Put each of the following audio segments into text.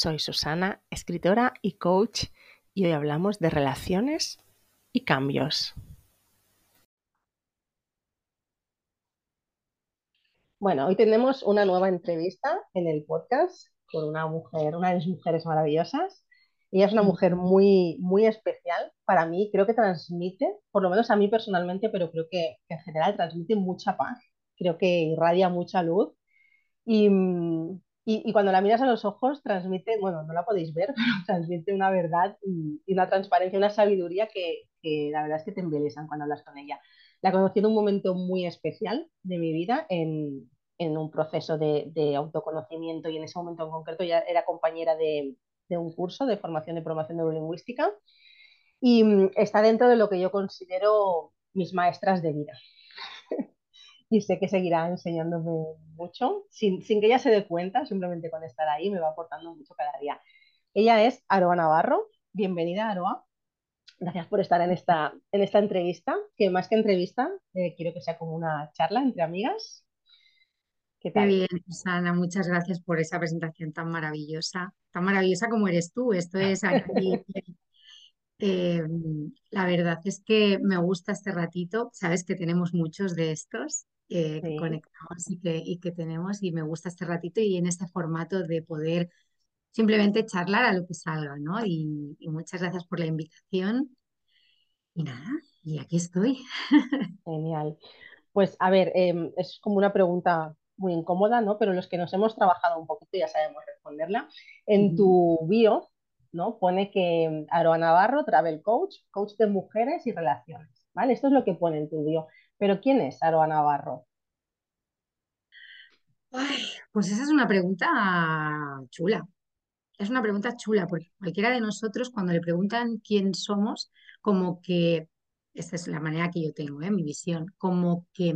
Soy Susana, escritora y coach, y hoy hablamos de relaciones y cambios. Bueno, hoy tenemos una nueva entrevista en el podcast con una mujer, una de las mujeres maravillosas. Ella es una mujer muy, muy especial para mí, creo que transmite, por lo menos a mí personalmente, pero creo que, que en general transmite mucha paz, creo que irradia mucha luz y, mm, y, cuando la miras a los ojos transmite, bueno, no la podéis ver, pero transmite una verdad y, una transparencia, una sabiduría que, que, la verdad es que te embelezan cuando hablas con ella. La conocí en un momento muy especial de mi vida, en, en un proceso de, de, autoconocimiento y en ese momento en concreto ya era compañera de, de un curso de formación y promoción neurolingüística y mm, está dentro de lo que yo considero mis maestras de vida. Y sé que seguirá enseñándome mucho, sin, sin, que ella se dé cuenta, simplemente con estar ahí me va aportando mucho cada día. Ella es Aroa Navarro. Bienvenida, Aroa. Gracias por estar en esta, en esta entrevista, que más que entrevista, eh, quiero que sea como una charla entre amigas. ¿Qué tal? Qué bien, Susana, muchas gracias por esa presentación tan maravillosa, tan maravillosa como eres tú. Esto es aquí. Eh, la verdad es que me gusta este ratito, sabes que tenemos muchos de estos que sí. conectamos y que, y que tenemos y me gusta este ratito y en este formato de poder simplemente charlar a lo que salga, ¿no? Y, y muchas gracias por la invitación. Y nada, y aquí estoy. Genial. Pues a ver, eh, es como una pregunta muy incómoda, ¿no? Pero los que nos hemos trabajado un poquito ya sabemos responderla. En tu bio, ¿no? Pone que Aroa Navarro, travel coach, coach de mujeres y relaciones, ¿vale? Esto es lo que pone en tu bio. Pero ¿quién es Aroa Navarro? Ay, pues esa es una pregunta chula. Es una pregunta chula, porque cualquiera de nosotros, cuando le preguntan quién somos, como que, esta es la manera que yo tengo, ¿eh? mi visión, como que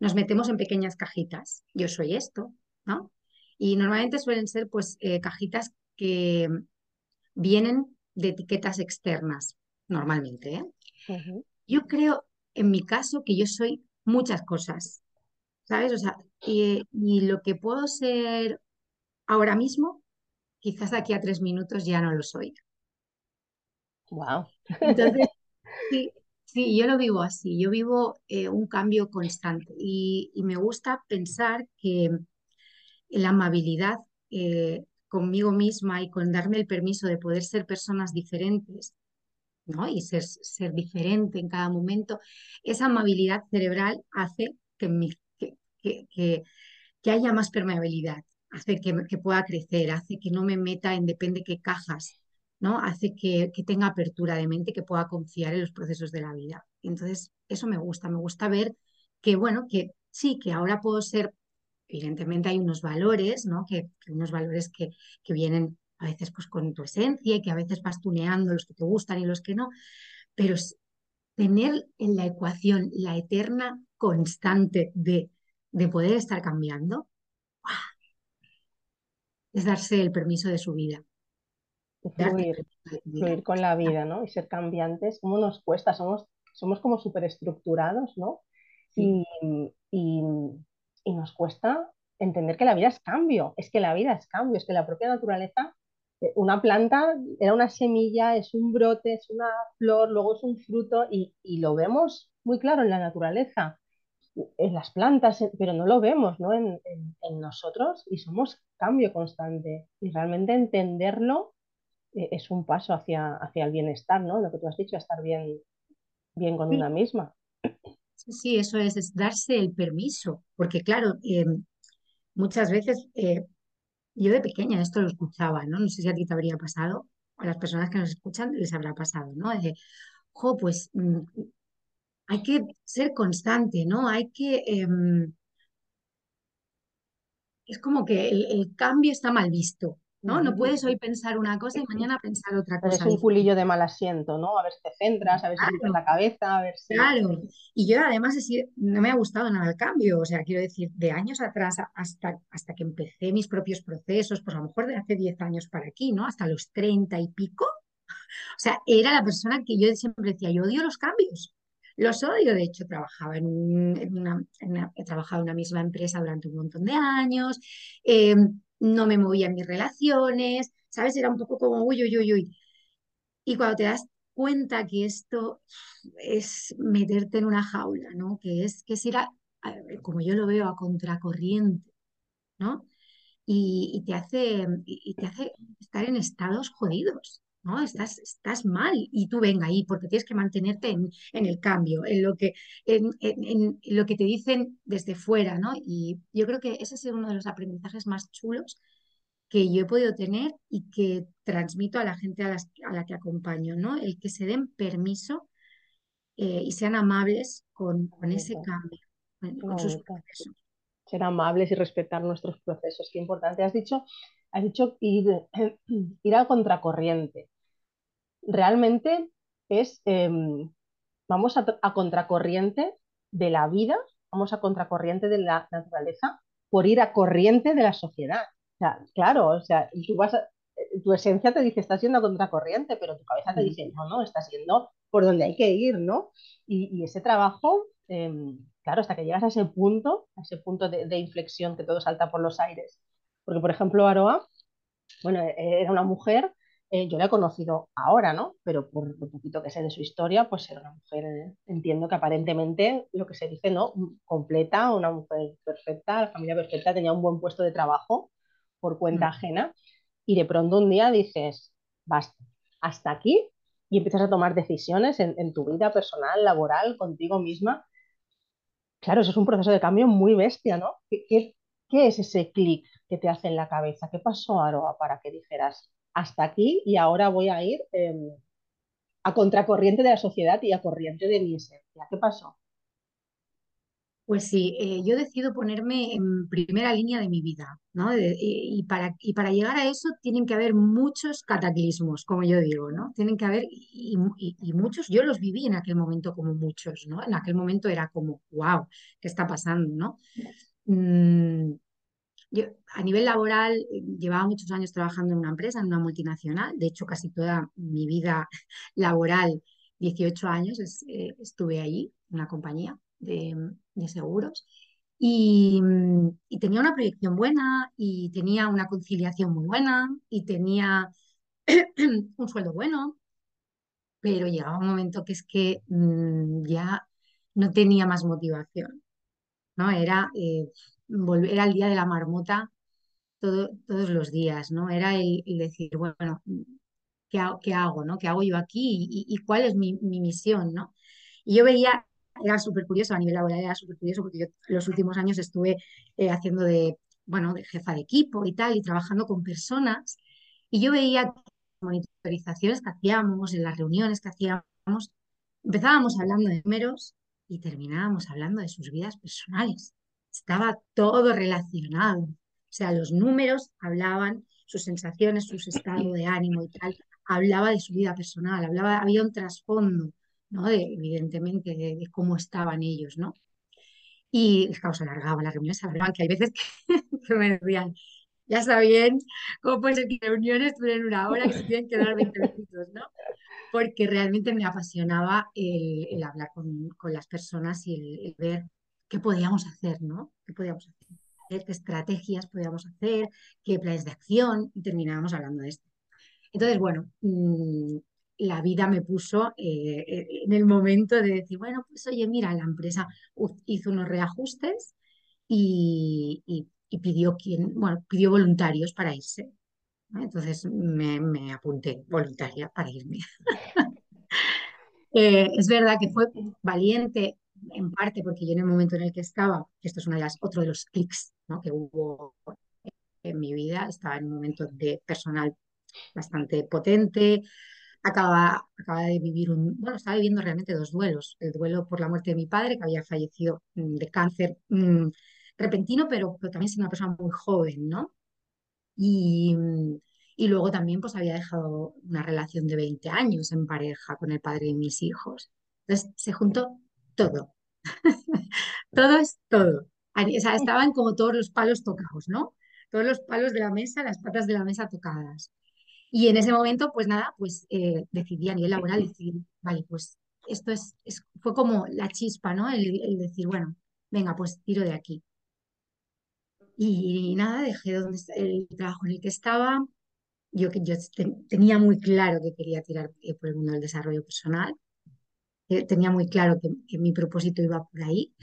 nos metemos en pequeñas cajitas. Yo soy esto, ¿no? Y normalmente suelen ser, pues, eh, cajitas que vienen de etiquetas externas, normalmente. ¿eh? Uh -huh. Yo creo, en mi caso, que yo soy muchas cosas, ¿sabes? O sea, y, y, lo que puedo ser ahora mismo, quizás de aquí a tres minutos ya no lo soy. Wow. Entonces, sí, sí, yo lo vivo así, yo vivo eh, un cambio constante y, y, me gusta pensar que la amabilidad eh, conmigo misma y con darme el permiso de poder ser personas diferentes, ¿no? Y ser, ser diferente en cada momento, esa amabilidad cerebral hace que, que, que, que, haya más permeabilidad, hace que, que, pueda crecer, hace que no me meta en depende qué cajas, ¿no? Hace que, tenga apertura de mente, que pueda confiar en los procesos de la vida. Entonces, eso me gusta, me gusta ver que, bueno, que sí, que ahora puedo ser evidentemente hay unos valores, ¿no? Que unos valores que, que, vienen a veces pues con tu esencia y que a veces vas tuneando los que te gustan y los que no, pero tener en la ecuación la eterna constante de, de poder estar cambiando, es darse el permiso de su vida. Fluir, fluir con la vida, ¿no? Y ser cambiantes, ¿cómo nos cuesta? Somos, somos como súper estructurados, ¿no? Sí. Y, y y nos cuesta entender que la vida es cambio, es que la vida es cambio, es que la propia naturaleza, una planta era una semilla, es un brote, es una flor, luego es un fruto y, y lo vemos muy claro en la naturaleza, en las plantas, pero no lo vemos ¿no? En, en, en, nosotros y somos cambio constante y realmente entenderlo eh, es un paso hacia, hacia el bienestar, ¿no? Lo que tú has dicho, estar bien, bien con sí. una misma. Sí, eso es, es darse el permiso, porque claro, eh, muchas veces eh, yo de pequeña esto lo escuchaba, ¿no? No sé si a ti te habría pasado, a las personas que nos escuchan les habrá pasado, ¿no? De, jo, pues mmm, hay que ser constante, ¿no? Hay que... Eh, es como que el, cambio está mal visto, ¿no? No puedes hoy pensar una cosa y mañana pensar otra cosa. Pero es un culillo de mal asiento, ¿no? A ver si te centras, a ver claro. si te la cabeza, a ver si... Claro, y yo además no me ha gustado nada el cambio, o sea, quiero decir, de años atrás hasta, hasta que empecé mis propios procesos, pues a lo mejor de hace 10 años para aquí, ¿no? Hasta los 30 y pico, o sea, era la persona que yo siempre decía, yo odio los cambios, los odio, de hecho, trabajaba en, un, en, una, en una, he trabajado en una misma empresa durante un montón de años, eh, no me movía en mis relaciones, ¿sabes? Era un poco como uy, uy, uy, uy. Y cuando te das cuenta que esto es meterte en una jaula, ¿no? Que es, que es ir, a, como yo lo veo, a contracorriente, ¿no? Y, te hace, y te hace estar en estados jodidos, ¿no? Estás, estás mal y tú venga ahí porque tienes que mantenerte en, el cambio, en lo, que, en, en, lo que te dicen desde fuera, ¿no? Y yo creo que ese es uno de los aprendizajes más chulos que yo he podido tener y que transmito a la gente a, la que acompaño, ¿no? El que se den permiso eh, y sean amables con, ese cambio, con sus procesos. Ser amables y respetar nuestros procesos, qué importante. Has dicho, has dicho ir, ir a contracorriente. Realmente es, em, vamos a, a contracorriente de la vida, vamos a contracorriente de la naturaleza por ir a corriente de la sociedad sea, claro, o sea, tú vas eh, tu esencia te dice, estás yendo a contracorriente, pero tu cabeza te dice, no, no, estás yendo por donde hay que ir, ¿no? Y, ese trabajo, em, claro, hasta que llegas a ese punto, a ese punto de, inflexión que todo salta por los aires. Porque, por ejemplo, Aroa, bueno, e, era una mujer, eh, yo la he conocido ahora, ¿no? Pero por lo poquito que sé de su historia, pues era una mujer, eh, entiendo que aparentemente lo que se dice, ¿no? Completa, una mujer perfecta, la familia perfecta, tenía un buen puesto de trabajo por cuenta mm. ajena y de pronto un día dices, basta, hasta aquí y empiezas a tomar decisiones en, tu vida personal, laboral, contigo misma. Claro, eso es un proceso de cambio muy bestia, ¿no? ¿Qué, es ese clic que te hace en la cabeza? ¿Qué pasó, Aroa, para que dijeras, hasta aquí y ahora voy a ir em, a contracorriente de la sociedad y a corriente de mi esencia? ¿Qué pasó? Pues sí, eh, yo decido ponerme en primera línea de mi vida, ¿no? y, para, y para llegar a eso tienen que haber muchos cataclismos, como yo digo, ¿no? Tienen que haber, y, muchos, yo los viví en aquel momento como muchos, ¿no? En aquel momento era como, wow, ¿qué está pasando, no? Mm, a nivel laboral, eh, llevaba muchos años trabajando en una empresa, en una multinacional, de hecho casi toda mi vida laboral, 18 años, eh, estuve allí, en una compañía de, seguros. Y, tenía una proyección buena y tenía una conciliación muy buena y tenía un sueldo bueno, pero llegaba un momento que es que mm, ya no tenía más motivación, ¿no? Era, eh, volver, al día de la marmota todo, todos los días, ¿no? Era el, decir, bueno, ¿qué, ¿qué, hago, no? ¿Qué hago yo aquí y, cuál es mi, mi, misión, no? Y yo veía era súper curioso, a nivel laboral era súper curioso porque yo los últimos años estuve eh, haciendo de, bueno, de jefa de equipo y tal, y trabajando con personas, y yo veía monitorizaciones que hacíamos, en las reuniones que hacíamos, empezábamos hablando de números y terminábamos hablando de sus vidas personales. Estaba todo relacionado. O sea, los números hablaban, sus sensaciones, su estado de ánimo y tal, hablaba de su vida personal, hablaba, había un trasfondo ¿no? De, evidentemente, de, cómo estaban ellos, ¿no? Y claro, se alargaban, las reuniones se alargaban, que hay veces que, me decían, ya está bien, ¿cómo puede ser que reuniones duren una hora y se tienen que dar 20 minutos, ¿no? Porque realmente me apasionaba el, hablar con, las personas y el, ver qué podíamos hacer, ¿no? ¿Qué podíamos hacer? ¿Qué estrategias podíamos hacer? ¿Qué planes de acción? Y terminábamos hablando de esto. Entonces, bueno, mm, la vida me puso eh, eh, en el momento de decir, bueno, pues oye, mira, la empresa hizo unos reajustes y, pidió, quien, bueno, pidió voluntarios para irse. Entonces me, apunté voluntaria para irme. Eh, es verdad que fue valiente en parte porque yo en el momento en el que estaba, esto es una de las, otro de los clics que hubo en mi vida, estaba en un momento de personal bastante potente, acaba, acaba de vivir un, bueno, estaba viviendo realmente dos duelos. El duelo por la muerte de mi padre, que había fallecido mm, de cáncer mm, repentino, pero, también siendo una persona muy joven, ¿no? Y, y luego también pues había dejado una relación de 20 años en pareja con el padre de mis hijos. Entonces se juntó todo. todo es todo. O sea, estaban como todos los palos tocados, ¿no? Todos los palos de la mesa, las patas de la mesa tocadas. Y en ese momento, pues nada, pues eh, decidí a nivel laboral, decir, vale, pues esto es, fue como la chispa, ¿no? El, decir, bueno, venga, pues tiro de aquí. Y, nada, dejé donde, el trabajo en el que estaba yo, yo tenía muy claro que quería tirar eh, por el mundo del desarrollo personal, tenía muy claro que, mi propósito iba por ahí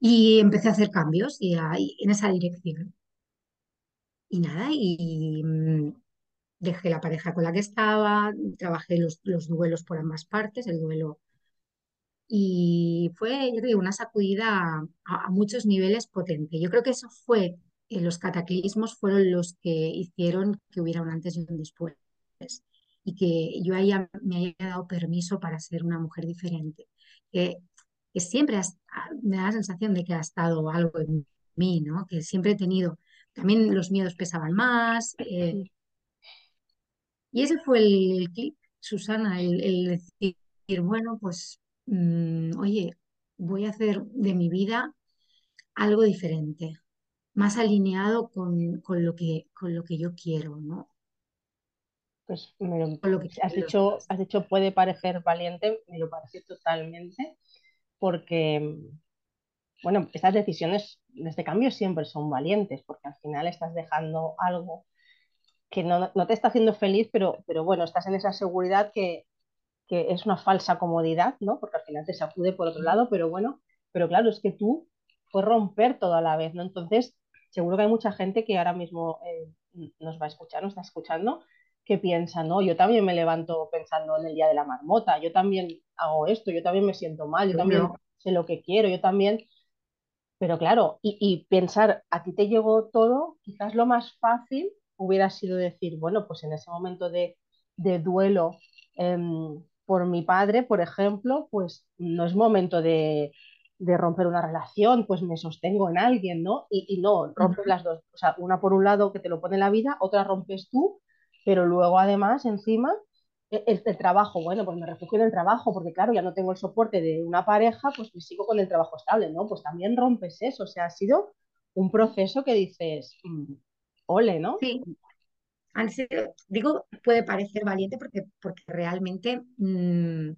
y empecé a hacer cambios y en esa dirección. Y nada, y mm, dejé la pareja con la que estaba, trabajé los, los duelos por ambas partes, el duelo. Y fue, yo digo, una sacudida a, muchos niveles potente. Yo creo que eso fue, eh, los cataclismos fueron los que hicieron que hubiera un antes y un después. Y que yo haya, me haya dado permiso para ser una mujer diferente. Que, que siempre ah, me da la sensación de que ha estado algo en mí, ¿no? Que siempre he tenido, también los miedos pesaban más. Eh, y ese fue el, clic, Susana, el, decir, bueno, pues, mm, oye, voy a hacer de mi vida algo diferente, más alineado con, lo, que, con lo que yo quiero, ¿no? Pues me lo, que has, dicho, has dicho puede parecer valiente, me lo parece totalmente, porque, bueno, estas decisiones, este cambio siempre son valientes, porque al final estás dejando algo que no, te está haciendo feliz, pero, pero bueno, estás en esa seguridad que, es una falsa comodidad, ¿no? Porque al final te sacude por otro lado, pero bueno, pero claro, es que tú puedes romper todo a la vez, ¿no? Entonces, seguro que hay mucha gente que ahora mismo eh, nos va a escuchar, nos está escuchando, que piensa, no, yo también me levanto pensando en el día de la marmota, yo también hago esto, yo también me siento mal, yo también sé lo que quiero, yo también... Pero claro, y, y pensar, a ti te llegó todo, quizás lo más fácil hubiera sido decir, bueno, pues en ese momento de, duelo em, por mi padre, por ejemplo, pues no es momento de, romper una relación, pues me sostengo en alguien, ¿no? Y, no, rompes las dos, o sea, una por un lado que te lo pone en la vida, otra rompes tú, pero luego además encima e, el, trabajo, bueno, pues me refugio en el trabajo, porque claro, ya no tengo el soporte de una pareja, pues me sigo con el trabajo estable, ¿no? Pues también rompes eso, o sea, ha sido un proceso que dices, mm, ole, ¿no? Sí. digo, puede parecer valiente porque, porque realmente, mm,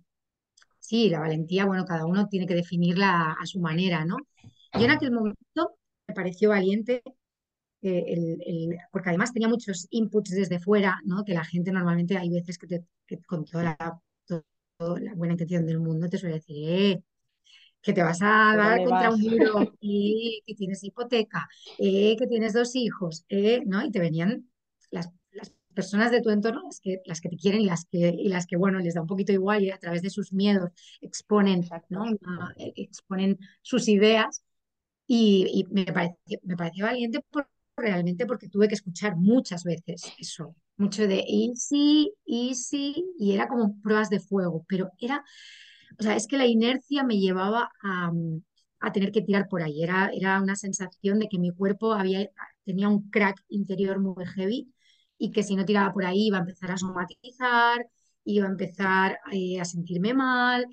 sí, la valentía, bueno, cada uno tiene que definirla a su manera, ¿no? Yo en aquel momento me pareció valiente eh, el, porque además tenía muchos inputs desde fuera, ¿no? Que la gente normalmente hay veces que, te, con toda la, la, buena intención del mundo te suele decir, eh, que te vas a dar contra un muro y que tienes hipoteca, eh, que tienes dos hijos, eh, ¿no? Y te venían las, personas de tu entorno, las que, las que te quieren y las que, y las que, bueno, les da un poquito igual y a través de sus miedos exponen, ¿no? Eh, exponen sus ideas y, me, pareció, me pareció valiente realmente porque tuve que escuchar muchas veces eso, mucho de y sí, y era como pruebas de fuego, pero era o sea, es que la inercia me llevaba a, tener que tirar por ahí. Era, era una sensación de que mi cuerpo había, tenía un crack interior muy heavy y que si no tiraba por ahí iba a empezar a somatizar, iba a empezar eh, a sentirme mal.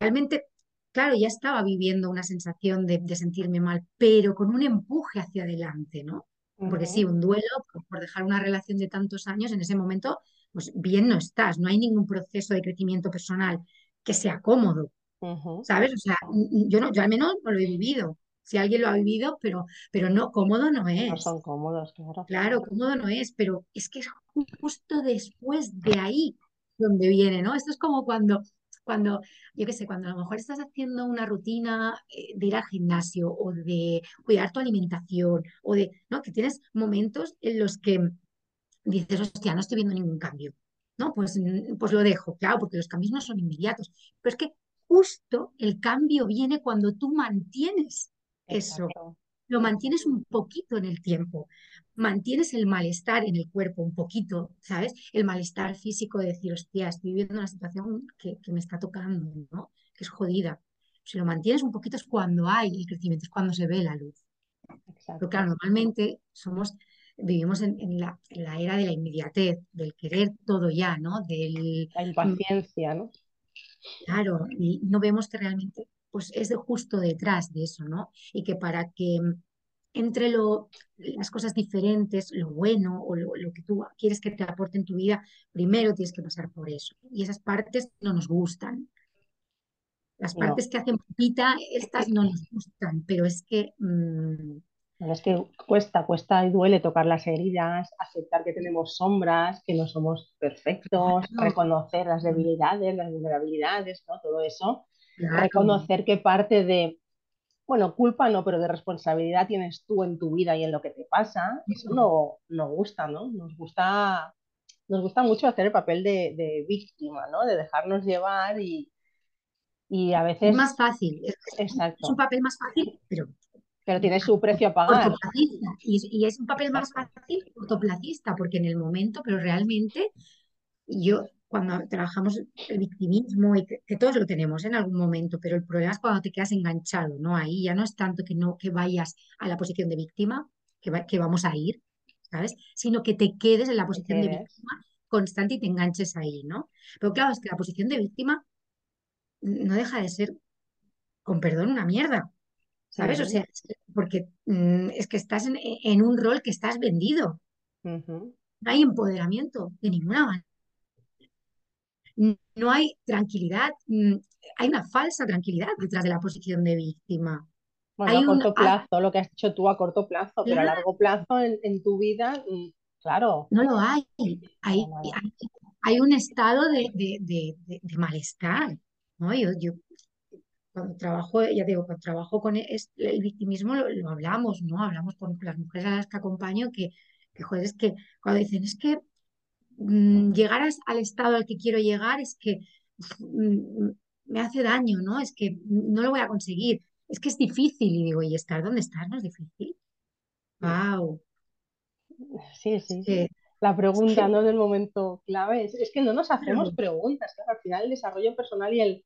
realmente, claro, ya estaba viviendo una sensación de, sentirme mal, pero con un empuje hacia adelante, ¿no? Porque sí, un duelo por, dejar una relación de tantos años, en ese momento, pues bien no estás, no hay ningún proceso de crecimiento personal que sea cómodo, ¿sabes? O sea, yo, no, yo al menos no lo he vivido. Si alguien lo ha vivido, pero, pero no, cómodo no es. No son cómodos, claro. Claro, cómodo no es, pero es que es justo después de ahí donde viene, ¿no? Esto es como cuando, cuando, yo qué sé, cuando a lo mejor estás haciendo una rutina eh, de ir al gimnasio o de cuidar tu alimentación o de, ¿no? Que tienes momentos en los que dices, hostia, no estoy viendo ningún cambio. ¿no? Pues, mm, pues lo dejo, claro, porque los cambios no son inmediatos. Pero es que justo el cambio viene cuando tú mantienes eso, lo mantienes un poquito en el tiempo, mantienes el malestar en el cuerpo un poquito, ¿sabes? El malestar físico de decir, hostia, estoy viviendo una situación que, me está tocando, ¿no? Que es jodida. Si lo mantienes un poquito es cuando hay el crecimiento, es cuando se ve la luz. Pero claro, normalmente somos vivimos en, la, era de la inmediatez, del querer todo ya, ¿no? Del, la impaciencia, ¿no? Claro, y no vemos que realmente pues es de justo detrás de eso, ¿no? Y que para que entre lo, las cosas diferentes, lo bueno o lo, que tú quieres que te aporte en tu vida, primero tienes que pasar por eso. Y esas partes no nos gustan. Las partes que hacen pupita, estas no nos gustan, pero es que mm, Es que cuesta, cuesta y duele tocar las heridas, aceptar que tenemos sombras, que no somos perfectos, reconocer las debilidades, las vulnerabilidades, ¿no? Todo eso. Reconocer que parte de, bueno, culpa no, pero de responsabilidad tienes tú en tu vida y en lo que te pasa, eso no nos gusta, ¿no? Nos gusta, nos gusta mucho hacer el papel de, de víctima, ¿no? De dejarnos llevar y, y a Es veces, más fácil, es, es un exacto, papel más fácil, pero pero tiene su precio a pagar. Y es, y es un papel más Exacto. fácil cortoplacista, porque en el momento, pero realmente yo, cuando trabajamos el victimismo, y que, que todos lo tenemos en algún momento, pero el problema es cuando te quedas enganchado, ¿no? Ahí ya no es tanto que no que vayas a la posición de víctima, que, va- que vamos a ir, ¿sabes? Sino que te quedes en la ¿Te posición de víctima constante y te enganches ahí, ¿no? Pero claro, es que la posición de víctima no deja de ser, con perdón, una mierda, ¿sabes? O sea, porque mm, es que estás en, en un rol que estás vendido. No hay empoderamiento de ninguna manera. No hay tranquilidad. Hay una falsa tranquilidad detrás de la posición de víctima. Bueno, a Hay un... corto ah, plazo, lo que has dicho tú a corto plazo, pero a largo plazo en, en tu vida, mm, claro, no lo hay. Hay, hay, hay un estado de, de, de, de- malestar. ¿no? Yo, yo cuando trabajo, ya digo, cuando trabajo con es- el victimismo lo, lo hablamos, ¿no? Hablamos con las mujeres a las que acompaño que, que joder, es que cuando dicen, es que llegar as- al estado al que quiero llegar es que mm, me hace daño, ¿no? Es que no lo voy a conseguir. Es que es difícil. Y digo, ¿y estar donde estás no es difícil? Mm. Wow. Sí, sí, sí. La pregunta, ¿no? del momento clave es, es que no nos hacemos preguntas, claro, al final el desarrollo personal y el,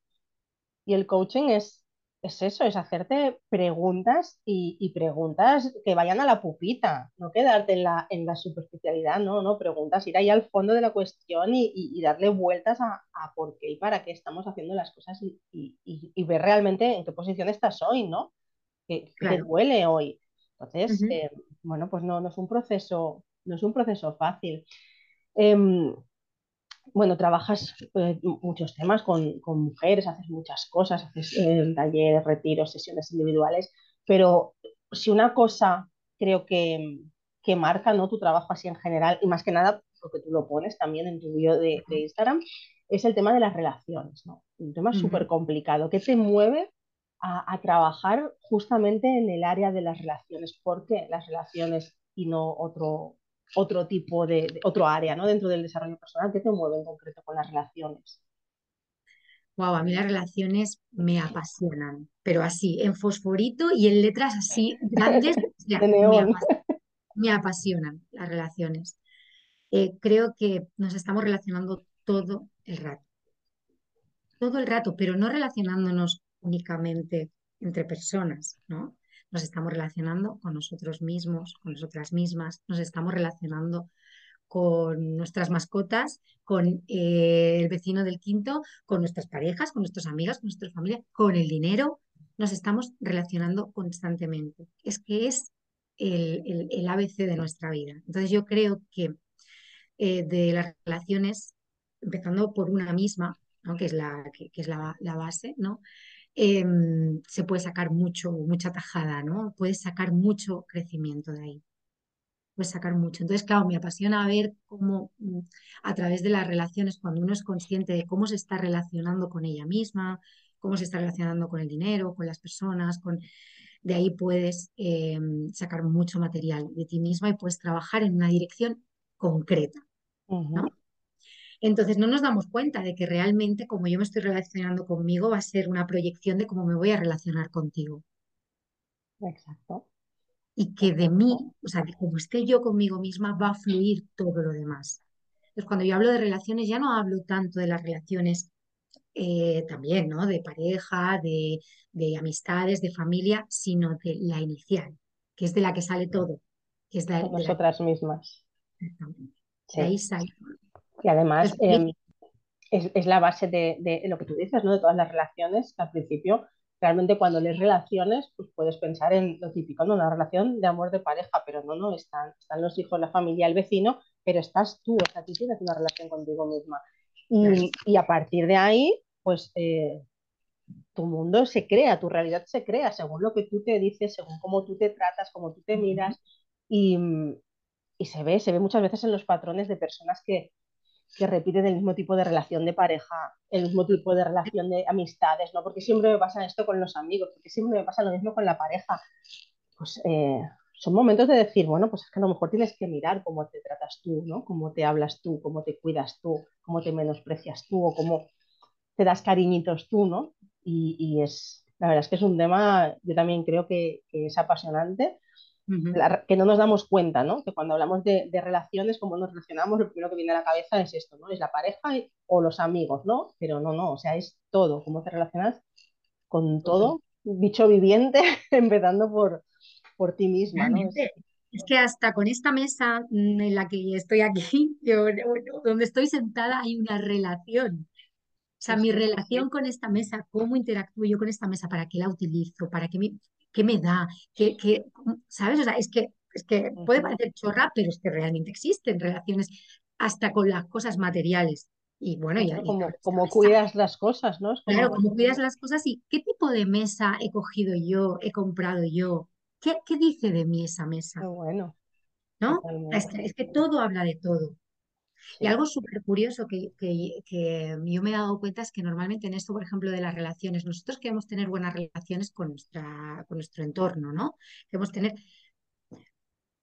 Y el coaching es, es eso, es hacerte preguntas y, y preguntas que vayan a la pupita, no quedarte en la, en la superficialidad, no, no, preguntas, ir ahí al fondo de la cuestión y, y- y darle vueltas a, a por qué y para qué estamos haciendo las cosas y, ver realmente en qué posición estás hoy, ¿no? ¿Qué, te duele hoy? Entonces, eh, bueno, pues no, no es un proceso, no es un proceso fácil. Em, bueno, trabajas eh, muchos temas con, con mujeres, haces muchas cosas, haces eh, talleres, retiros, sesiones individuales, pero si una cosa creo que, que marca ¿no? tu trabajo así en general, y más que nada porque tú lo pones también en tu video de, de Instagram, es el tema de las relaciones, ¿no? Un tema súper complicado. ¿Qué te mueve a, a trabajar justamente en el área de las relaciones? ¿Por qué las relaciones y no otro, otro tipo de, de, otro área, ¿no? Dentro del desarrollo personal, ¿qué te mueve en concreto con las relaciones? Wow, a mí las relaciones me apasionan, pero así, en fosforito y en letras así grandes, o sea, de me, neón. apa- me apasionan las relaciones. Eh, creo que nos estamos relacionando todo el rato, todo el rato, pero no relacionándonos únicamente entre personas, ¿no? Nos estamos relacionando con nosotros mismos, con nosotras mismas, nos estamos relacionando con nuestras mascotas, con eh, el vecino del quinto, con nuestras parejas, con nuestras amigas, con nuestra familia, con el dinero. Nos estamos relacionando constantemente. Es que es el, el, el ABC de nuestra vida. Entonces yo creo que eh, de las relaciones, empezando por una misma, ¿no? que es la, que, es la, la base, ¿no? Em, se puede sacar mucho, mucha tajada, ¿no? Puedes sacar mucho crecimiento de ahí puedes sacar mucho. Entonces, claro, me apasiona ver cómo mm, a través de las relaciones, cuando uno es consciente de cómo se está relacionando con ella misma, cómo se está relacionando con el dinero, con las personas, con... de ahí puedes eh, sacar mucho material de ti misma y puedes trabajar en una dirección concreta, -huh. Entonces no nos damos cuenta de que realmente como yo me estoy relacionando conmigo va a ser una proyección de cómo me voy a relacionar contigo Exacto, y que de mí, o sea, de cómo esté yo conmigo misma, va a fluir todo lo demás. Entonces, cuando yo hablo de relaciones, ya no hablo tanto de las relaciones eh, también, ¿no? De pareja, de, de amistades, de familia, sino de la inicial, que es de la que sale todo, que es de, de la nosotras mismas. de ahí sale. Y además eh, es, es, la base de, de, lo que tú dices, ¿no? De todas las relaciones, al principio, realmente cuando lees relaciones, pues puedes pensar en lo típico, ¿no? Una relación de amor de pareja, pero no, no, están, están los hijos, la familia, el vecino, pero estás tú, o sea, tú tienes una relación contigo misma. Y, y a partir de ahí, pues eh, tu mundo se crea, tu realidad se crea según lo que tú te dices, según cómo tú te tratas, cómo tú te miras. Y, y se ve, se ve muchas veces en los patrones de personas que, que repiten el mismo tipo de relación de pareja, el mismo tipo de relación de amistades, ¿no? Porque siempre me pasa esto con los amigos, porque siempre me pasa lo mismo con la pareja. Pues eh, son momentos de decir, bueno, pues es que a lo mejor tienes que mirar cómo te tratas tú, ¿no? Cómo te hablas tú, cómo te cuidas tú, cómo te menosprecias tú o cómo te das cariñitos tú, ¿no? Y, es, la verdad es que es un tema, yo también creo que es apasionante la, que no nos damos cuenta, ¿no? Que cuando hablamos de, de, relaciones, cómo nos relacionamos, lo primero que viene a la cabeza es esto, ¿no? Es la pareja y, o los amigos, ¿no? Pero no, no, o sea, es todo, cómo te relacionas con todo, bicho viviente, empezando por, por ti misma, ¿no? Es, es, que hasta con esta mesa mm, en la que estoy aquí, yo, donde estoy sentada, hay una relación. O sea, mi relación con esta mesa, cómo interactúo yo con esta mesa, para qué la utilizo, para qué me, qué me da, qué, qué, ¿sabes? O sea, es que, es que puede parecer chorra, pero es que realmente existen relaciones hasta con las cosas materiales. Y bueno, ya. Como, como cuidas las cosas, ¿no? Como... Claro, como cuidas las cosas y qué tipo de mesa he cogido yo, he comprado yo. ¿Qué, qué dice de mí esa mesa? Qué bueno. ¿No? Es que, es que todo habla de todo. Y algo súper curioso que, que, que, yo me he dado cuenta es que normalmente en esto, por ejemplo, de las relaciones, nosotros queremos tener buenas relaciones con, nuestra, con nuestro entorno, ¿no? Queremos tener...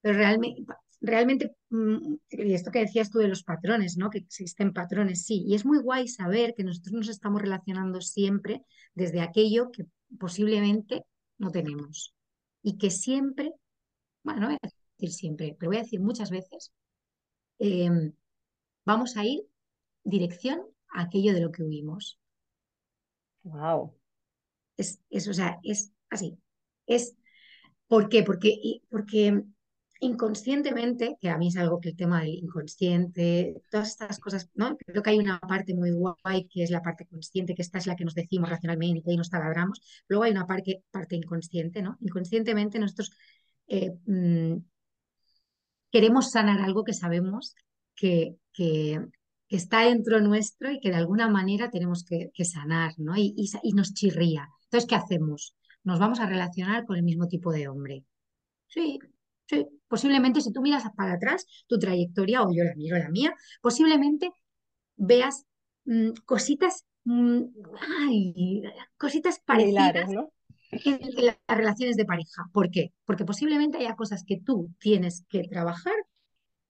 Pero realmente, realmente, mm, y esto que decías tú de los patrones, ¿no? Que existen patrones, sí. Y es muy guay saber que nosotros nos estamos relacionando siempre desde aquello que posiblemente no tenemos. Y que siempre, bueno, no voy a decir siempre, pero voy a decir muchas veces, eh, vamos a ir dirección a aquello de lo que huimos. Wow. Es, es, o sea, es así. Es, ¿Por qué? Porque, porque inconscientemente, que a mí es algo que el tema del inconsciente, todas estas cosas, ¿no? Creo que hay una parte muy guay que es la parte consciente, que esta es la que nos decimos racionalmente y nos taladramos. Luego hay una parte, parte inconsciente, ¿no? Inconscientemente nosotros eh, mmm, queremos sanar algo que sabemos que, que, que, está dentro nuestro y que de alguna manera tenemos que, que sanar, ¿no? Y, y, y, nos chirría. Entonces, ¿qué hacemos? Nos vamos a relacionar con el mismo tipo de hombre. Sí, sí. Posiblemente si tú miras para atrás tu trayectoria, o yo la miro la mía, posiblemente veas mmm, cositas, mmm, ay, cositas parecidas. ¿no? En las relaciones de pareja. ¿Por qué? Porque posiblemente haya cosas que tú tienes que trabajar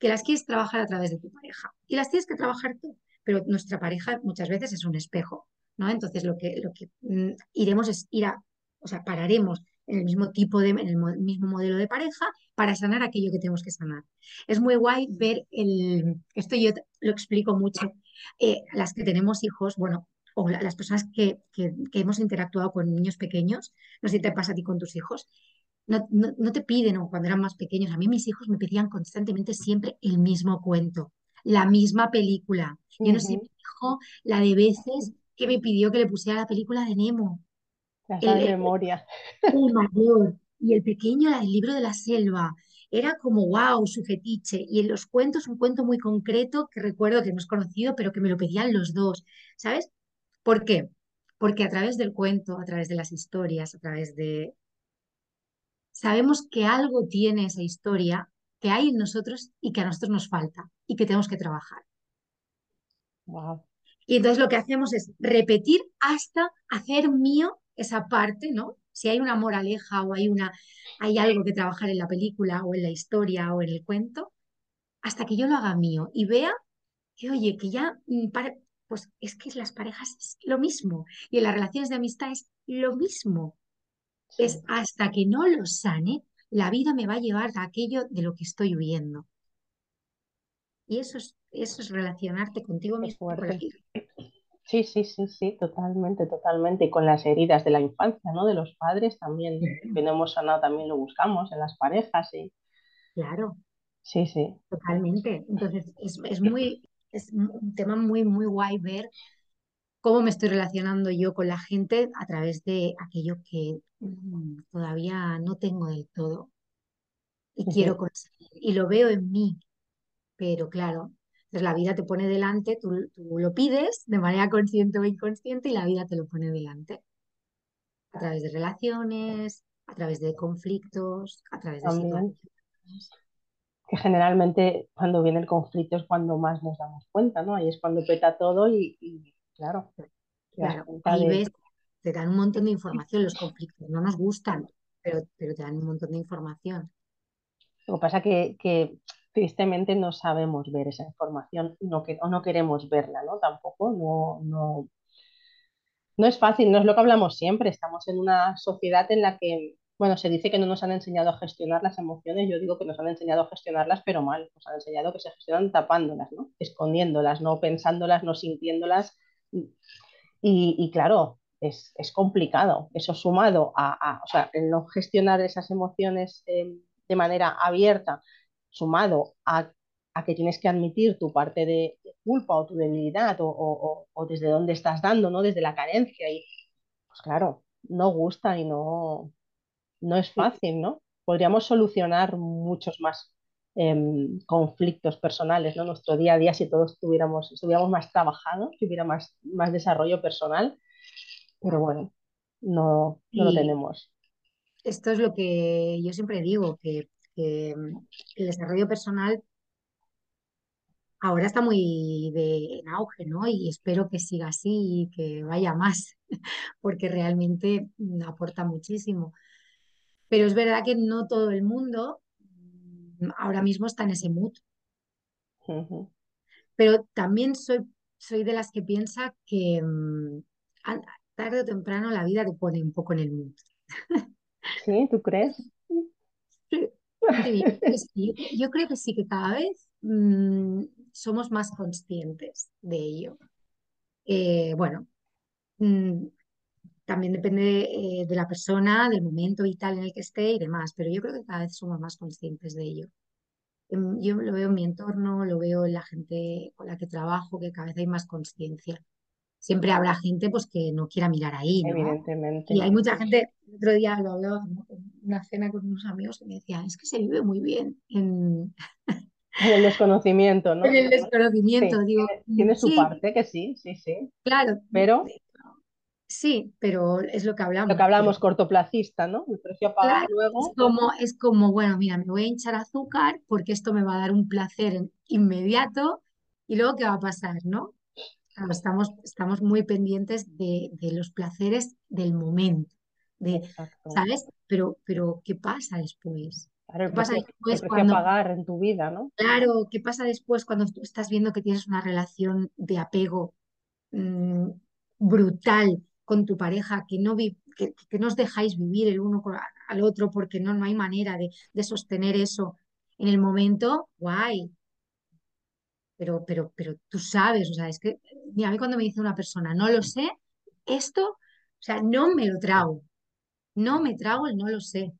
que las quieres trabajar a través de tu pareja y las tienes que trabajar tú, pero nuestra pareja muchas veces es un espejo, ¿no? Entonces lo que, lo que mm, iremos es ir a, o sea, pararemos en el mismo tipo de, en el mismo modelo de pareja para sanar aquello que tenemos que sanar. Es muy guay ver el, esto yo lo explico mucho, eh, las que tenemos hijos, bueno, o la, las personas que, que, que, hemos interactuado con niños pequeños, no sé si te pasa a ti con tus hijos, no, no, no, te piden, o cuando eran más pequeños, a mí mis hijos me pedían constantemente siempre el mismo cuento, la misma película. Yo no sé, mi hijo, la de veces que me pidió que le pusiera la película de Nemo. La de memoria. El mayor y el pequeño, la del libro de la selva. Era como, wow, su fetiche. Y en los cuentos, un cuento muy concreto que recuerdo que hemos conocido, pero que me lo pedían los dos. ¿Sabes? ¿Por qué? Porque a través del cuento, a través de las historias, a través de, sabemos que algo tiene esa historia que hay en nosotros y que a nosotros nos falta y que tenemos que trabajar. Wow. Y entonces lo que hacemos es repetir hasta hacer mío esa parte, ¿no? Si hay una moraleja o hay, una, hay algo que trabajar en la película o en la historia o en el cuento, hasta que yo lo haga mío y vea que, oye, que ya, mm, para, pues es que las parejas es lo mismo y en las relaciones de amistad es lo mismo es hasta que no lo sane, la vida me va a llevar a aquello de lo que estoy huyendo. Y eso es, eso es relacionarte contigo mismo. Sí, sí, sí, sí, totalmente, totalmente. Y con las heridas de la infancia, ¿no? De los padres también, que no hemos sanado, también lo buscamos en las parejas, sí. Claro. Sí, sí. Totalmente. Entonces, es, es muy, es un tema muy, muy guay ver cómo me estoy relacionando yo con la gente a través de aquello que mmm, todavía no tengo del todo y quiero conseguir. Y lo veo en mí, pero claro, entonces la vida te pone delante, tú, tú, lo pides de manera consciente o inconsciente y la vida te lo pone delante. a través de relaciones, a través de conflictos, a través de También, situaciones. que generalmente cuando viene el conflicto es cuando más nos damos cuenta, ¿no? Ahí es cuando peta todo y, y, claro, Claro, ahí de... ves, te dan un montón de información, los conflictos no nos gustan, pero, pero te dan un montón de información. Lo que pasa que, que tristemente no sabemos ver esa información no que, o no queremos verla, ¿no? Tampoco, no, no, no es fácil, no es lo que hablamos siempre. Estamos en una sociedad en la que, bueno, se dice que no nos han enseñado a gestionar las emociones. Yo digo que nos han enseñado a gestionarlas, pero mal. Nos han enseñado que se gestionan tapándolas, ¿no? Escondiéndolas, no pensándolas, no sintiéndolas. Y, y claro, es, es, complicado. Eso sumado a, a, o sea, el no gestionar esas emociones eh, de manera abierta, sumado a, a, que tienes que admitir tu parte de, culpa o tu debilidad o, o, o, desde dónde estás dando, ¿no? Desde la carencia. Y pues claro, no gusta y no, no es fácil, ¿no? Podríamos solucionar muchos más eh, conflictos personales, ¿no? Nuestro día a día si todos estuviéramos, estuviéramos más trabajados, si hubiera más, más desarrollo personal, pero bueno, no, no lo tenemos. esto es lo que yo siempre digo, que, que mm, el desarrollo personal ahora está muy de, en auge, ¿no? Y espero que siga así y que vaya más, porque realmente mm, aporta muchísimo. Pero es verdad que no todo el mundo ahora mismo está en ese mood. Uh -huh. Pero también soy, soy de las que piensa que mm, tarde o temprano la vida te pone un poco en el mood. ¿Sí? ¿Tú crees? Sí, sí, yo creo que sí. Yo creo que sí, que cada vez mm, somos más conscientes de ello. Eh, bueno, mm, también depende eh, de la persona, del momento vital en el que esté y demás, pero yo creo que cada vez somos más conscientes de ello. Em, Yo lo veo en mi entorno, lo veo en la gente con la que trabajo, que cada vez hay más conciencia. Siempre habrá gente pues que no quiera mirar ahí, ¿no? Y Evidentemente. hay mucha gente, el otro día lo hablaba, ¿no? en una cena con unos amigos que me decían, es que se vive muy bien en, En el desconocimiento, en ¿no? el desconocimiento. Sí, Digo, tiene, "Mm, tiene su sí, parte, que sí, sí, sí. claro, Pero sí, pero es lo que lo que hablamos. Hablamos cortoplacista, ¿no? El precio a pagar claro, es luego. como, es como, bueno, mira, me voy a hinchar azúcar porque esto me va a dar un placer inmediato y luego, ¿qué va a pasar, no? Claro, estamos, estamos muy pendientes de, de los placeres del momento, de, Exacto. ¿sabes? Pero, pero ¿qué pasa después? Claro, ¿Qué pasa precio, después cuando, pagar en tu vida, ¿no? claro, qué pasa después cuando tú estás viendo que tienes una relación de apego mm, brutal con tu pareja, que no, vi- que, que no os dejáis vivir el uno al otro porque no, no hay manera de, de sostener eso en el momento? Guay, pero, pero, pero tú sabes, o sea, es que mira, a mí cuando me dice una persona, no lo sé, esto, o sea, no me lo trago, no me trago el no lo sé.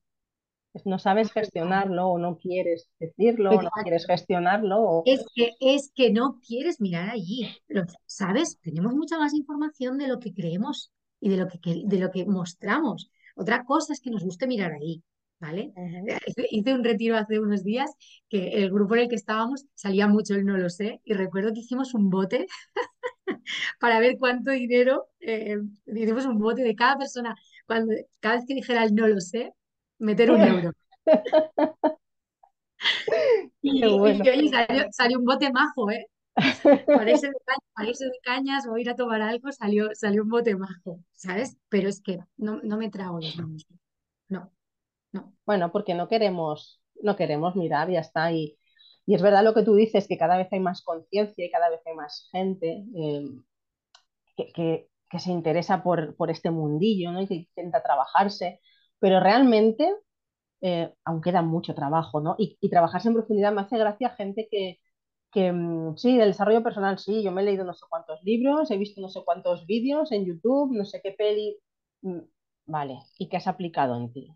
No sabes gestionarlo o no quieres decirlo o no quieres gestionarlo o Es que, es que no quieres mirar allí, pero, ¿sabes? Tenemos mucha más información de lo que creemos y de lo que, de lo que mostramos. Otra cosa es que nos guste mirar ahí, ¿vale? Eh, Hice, un retiro hace unos días que el grupo en el que estábamos salía mucho el no lo sé y recuerdo que hicimos un bote para ver cuánto dinero, eh, hicimos un bote de cada persona, cuando, cada vez que dijera el no lo sé, meter un euro. Y, y, bueno. oye, salió, salió un bote majo, ¿eh? Para irse de, ca- para irse de cañas o ir a tomar algo salió, salió un bote majo, ¿sabes? Pero es que no, no me trago los niños. No, no. Bueno, porque no queremos, no queremos mirar, ya está. Y, y es verdad lo que tú dices, que cada vez hay más conciencia y cada vez hay más gente eh, que, que- que se interesa por, por este mundillo, ¿no? Y que intenta trabajarse, pero realmente eh, aún queda mucho trabajo, ¿no? Y, y trabajarse en profundidad me hace gracia gente que, que mm, sí, del desarrollo personal, sí, yo me he leído no sé cuántos libros, he visto no sé cuántos vídeos en YouTube, no sé qué peli, mm, vale, ¿y qué has aplicado en ti?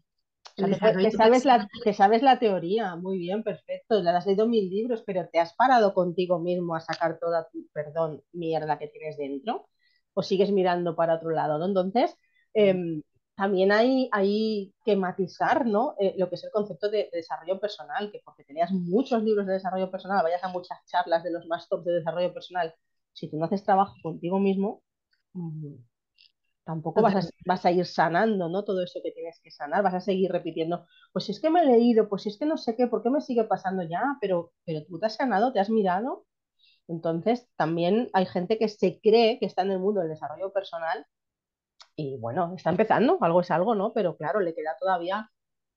O El sea, te, desarrollo te sabes la, te sabes la teoría, muy bien, perfecto, le has leído mil libros, pero ¿te has parado contigo mismo a sacar toda tu, perdón, mierda que tienes dentro? ¿O sigues mirando para otro lado, ¿no? Entonces, eh, también hay, hay, que matizar, ¿no? Eh, lo que es el concepto de, de, desarrollo personal, que porque tenías muchos libros de desarrollo personal, vayas a muchas charlas de los más top de desarrollo personal, si tú no haces trabajo contigo mismo, mmm, tampoco vas a, vas a ir sanando, ¿no? Todo eso que tienes que sanar, vas a seguir repitiendo, pues si es que me he leído, pues si es que no sé qué, ¿por qué me sigue pasando ya? Pero, pero tú te has sanado, te has mirado. Entonces, también hay gente que se cree que está en el mundo del desarrollo personal y bueno, está empezando, algo es algo, ¿no? Pero claro, le queda todavía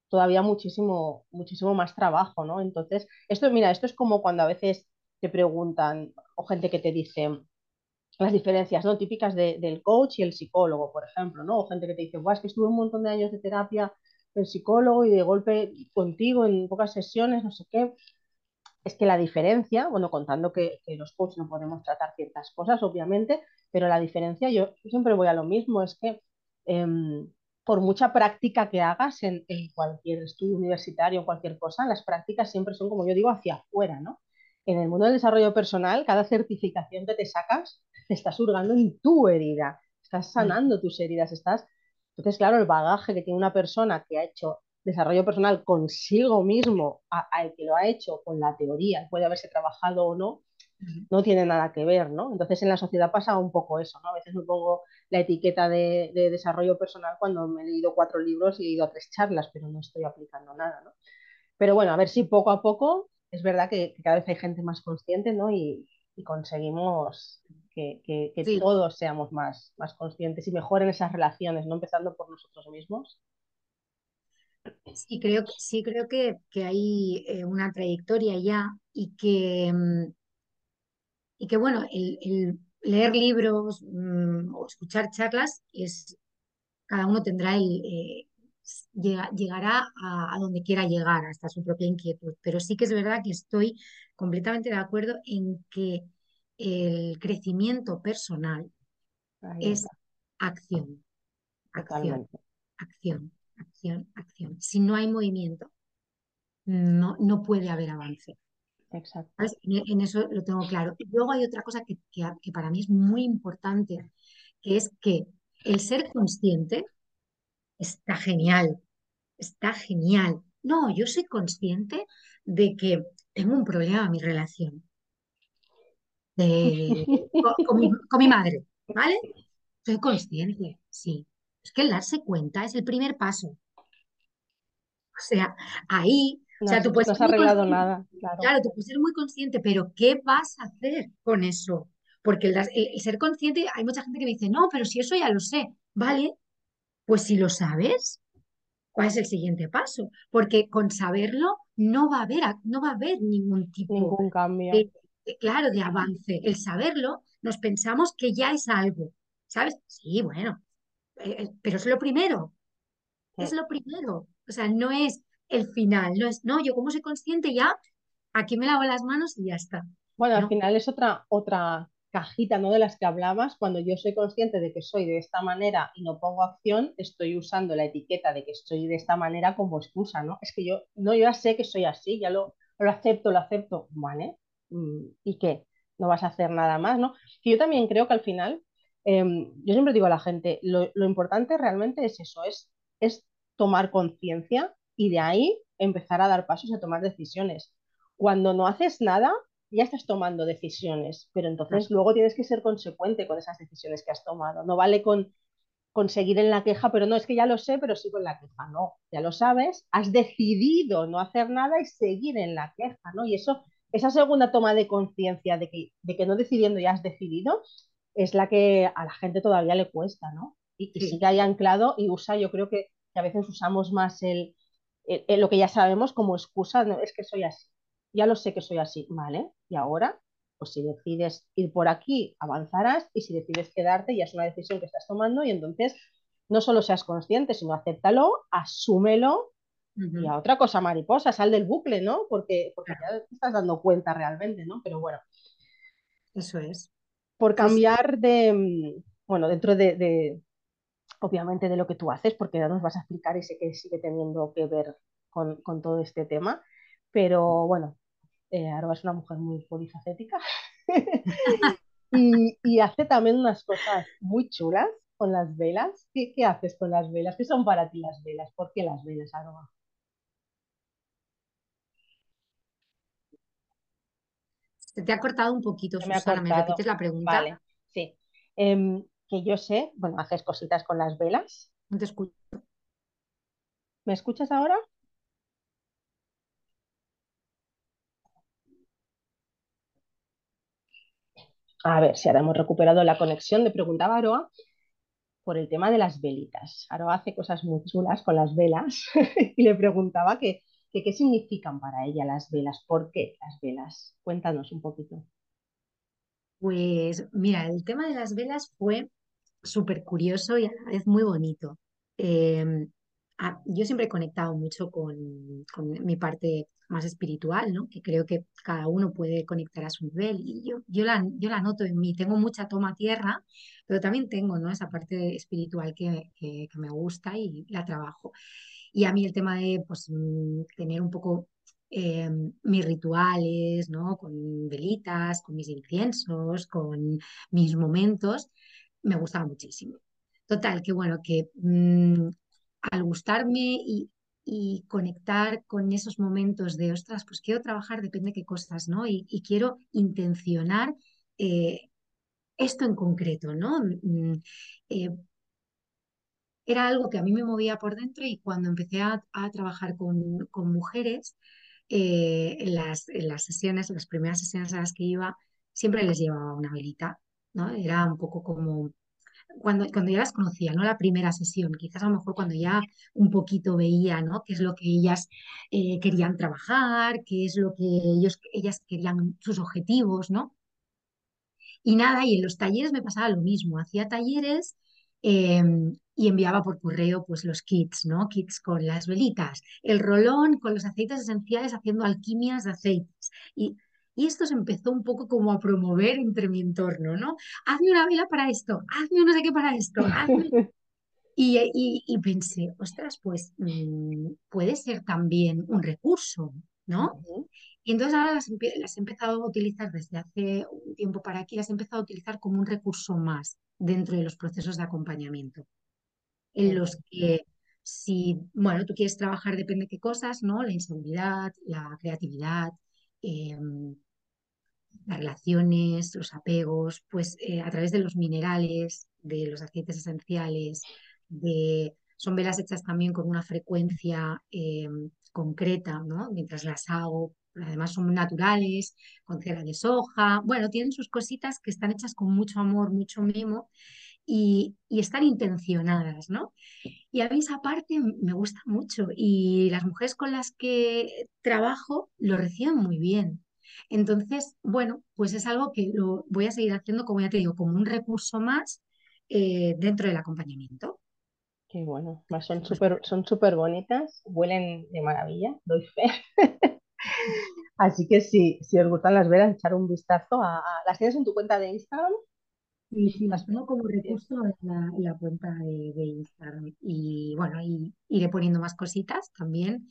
todavía muchísimo, muchísimo más trabajo, ¿no? Entonces, esto, mira, esto es como cuando a veces te preguntan, o gente que te dice las diferencias, ¿no? Típicas de, del coach y el psicólogo, por ejemplo, ¿no? O gente que te dice, es que estuve un montón de años de terapia el psicólogo y de golpe contigo en pocas sesiones, no sé qué. Es que la diferencia, bueno, contando que, que los coaches no podemos tratar ciertas cosas, obviamente, pero la diferencia, yo, siempre voy a lo mismo, es que eh, por mucha práctica que hagas en, en, cualquier estudio universitario o cualquier cosa, las prácticas siempre son, como yo digo, hacia afuera, ¿no? En el mundo del desarrollo personal, cada certificación que te sacas, te estás hurgando en tu herida, estás sanando tus heridas, estás... Entonces, claro, el bagaje que tiene una persona que ha hecho desarrollo personal consigo mismo, al que lo ha hecho con la teoría, puede haberse trabajado o no, no tiene nada que ver, ¿no? Entonces en la sociedad pasa un poco eso, ¿no? A veces me pongo la etiqueta de, de, desarrollo personal cuando me he leído cuatro libros y he ido a tres charlas, pero no estoy aplicando nada, ¿no? Pero bueno, a ver si poco a poco es verdad que, que cada vez hay gente más consciente, ¿no? Y, y conseguimos que, que, que sí. todos seamos más, más conscientes y mejoren esas relaciones, ¿no? Empezando por nosotros mismos. Sí, creo, sí, creo que, que hay eh, una trayectoria ya y que, y que bueno, el, el leer libros mmm, o escuchar charlas es cada uno tendrá el eh, llega, llegará a, a, donde quiera llegar hasta su propia inquietud pero sí que es verdad que estoy completamente de acuerdo en que el crecimiento personal Ahí es acción acción Totalmente. acción acción acción si no hay movimiento no, no puede haber avance Exacto. en, en, eso lo tengo claro. Y luego hay otra cosa que, que, que, para mí es muy importante, que es que el ser consciente está genial, está genial. No, yo soy consciente de que tengo un problema en mi relación de, de, con, con, mi, con mi madre, ¿vale? Soy consciente, sí. Es que el darse cuenta es el primer paso. O sea, ahí no, o sea, tú puedes no has arreglado nada, claro. Claro, tú puedes ser muy consciente, pero ¿qué vas a hacer con eso? Porque el, el, el, ser consciente, hay mucha gente que me dice, no, pero si eso ya lo sé, ¿vale? Pues si lo sabes, ¿cuál es el siguiente paso? Porque con saberlo no va a haber, no va a haber ningún tipo Ningún cambio. De, de, claro, de avance. El saberlo, nos pensamos que ya es algo, ¿sabes? Sí, bueno, eh, pero es lo primero, sí. es lo primero. O sea, no es el final, no es, no, yo como soy consciente ya, aquí me lavo las manos y ya está. Bueno, ¿no? al final es otra, otra cajita, ¿no? De las que hablabas, cuando yo soy consciente de que soy de esta manera y no pongo acción, estoy usando la etiqueta de que estoy de esta manera como excusa, ¿no? Es que yo, no, yo ya sé que soy así, ya lo, lo acepto, lo acepto, ¿vale? Mm, ¿Y qué? No vas a hacer nada más, ¿no? Que yo también creo que al final, eh, yo siempre digo a la gente, lo, lo importante realmente es eso, es, es tomar conciencia y de ahí empezar a dar pasos y a tomar decisiones. Cuando no haces nada, ya estás tomando decisiones, pero entonces luego tienes que ser consecuente con esas decisiones que has tomado. No vale con, con seguir en la queja, pero no es que ya lo sé, pero sigo en la queja. No, ya lo sabes, has decidido no hacer nada y seguir en la queja, ¿no? Y eso, esa segunda toma de conciencia de que, de que no decidiendo ya has decidido, es la que a la gente todavía le cuesta, ¿no? Y, y Sí. sigue ahí anclado y usa, yo creo que, que a veces usamos más el, el- el- lo que ya sabemos como excusa, no, es que soy así ya lo sé que soy así, ¿vale? Y ahora, pues si decides ir por aquí, avanzarás y si decides quedarte, ya es una decisión que estás tomando y entonces no solo seas consciente, sino acéptalo, asúmelo y a otra cosa mariposa, sal del bucle, ¿no? Porque, porque ya te estás dando cuenta realmente, ¿no? Pero bueno, Eso es. Por cambiar de, mm, bueno, dentro de, de, obviamente, de lo que tú haces, porque ya nos vas a explicar y sé que sigue teniendo que ver con, con todo este tema, pero bueno, eh, Aroa es una mujer muy polifacética y, y, hace también unas cosas muy chulas con las velas. ¿Qué, ¿Qué, haces con las velas? ¿Qué son para ti las velas? ¿Por qué las velas, Aroa? Se te ha cortado un poquito, me Susana. ¿Me repites la pregunta? Vale, sí. Eh, que yo sé, bueno, haces cositas con las velas. No te escucho. ¿Me escuchas ahora? A ver si ahora hemos recuperado la conexión. Me preguntaba Aroa por el tema de las velitas. Aroa hace cosas muy chulas con las velas y le preguntaba que, que qué significan para ella las velas, por qué las velas. Cuéntanos un poquito. Pues mira, el tema de las velas fue súper curioso y a la vez muy bonito. A- yo siempre he conectado mucho con, con mi parte más espiritual, ¿no? Que creo que cada uno puede conectar a su nivel y yo, yo la, yo la noto en mí. Tengo mucha toma tierra, pero también tengo, ¿no? Esa parte espiritual que, que me gusta y la trabajo. Y a mí el tema de pues, mm, tener un poco eh, mis rituales, ¿no? Con velitas, con mis inciensos, con mis momentos, me gustaba muchísimo. Total, que bueno, que mm, al gustarme y, y conectar con esos momentos de, ostras, pues quiero trabajar, depende de qué cosas, ¿no? Y, quiero intencionar eh, esto en concreto, ¿no? Mm, eh, era algo que a mí me movía por dentro y cuando empecé a, trabajar con, con mujeres, eh, en las, las sesiones, las primeras sesiones a las que iba, siempre les llevaba una velita, ¿no? Era un poco como cuando, cuando ya las conocía, no la primera sesión, quizás a lo mejor cuando ya un poquito veía, ¿no? qué es lo que ellas eh, querían trabajar, qué es lo que ellos, ellas querían, sus objetivos, ¿no? Y nada, y en los talleres me pasaba lo mismo, hacía talleres eh, y enviaba por correo pues los kits, ¿no? Kits con las velitas, el rolón con los aceites esenciales haciendo alquimias de aceites. Y, y esto se empezó un poco como a promover entre mi entorno, ¿no? Hazme una vela para esto, hazme no sé qué para esto, hazme... Y, y, y pensé, ostras, pues mm, puede ser también un recurso, ¿no? Y entonces ahora las, las he empezado a utilizar desde hace un tiempo para aquí, las he empezado a utilizar como un recurso más dentro de los procesos de acompañamiento, en los que si, bueno, tú quieres trabajar, depende de qué cosas, ¿no? La inseguridad, la creatividad, em, las relaciones, los apegos, pues eh, a través de los minerales, de los aceites esenciales, de, son velas hechas también con una frecuencia eh, concreta, ¿no? Mientras las hago, además son naturales, con cera de soja, bueno, tienen sus cositas que están hechas con mucho amor, mucho mimo y, y están intencionadas, ¿no? Y a mí esa parte me gusta mucho y las mujeres con las que trabajo lo reciben muy bien. Entonces, bueno, pues es algo que lo voy a seguir haciendo, como ya te digo, como un recurso más eh, dentro del acompañamiento. Qué bueno. Además, son Pues, súper son súper bonitas, huelen de maravilla, doy fe. Así que sí, si os gustan las velas, echar un vistazo a, a- ¿Las tienes en tu cuenta de Instagram? Y sí, las pongo como recurso en la, en la cuenta de, de Instagram. Y bueno, y iré poniendo más cositas también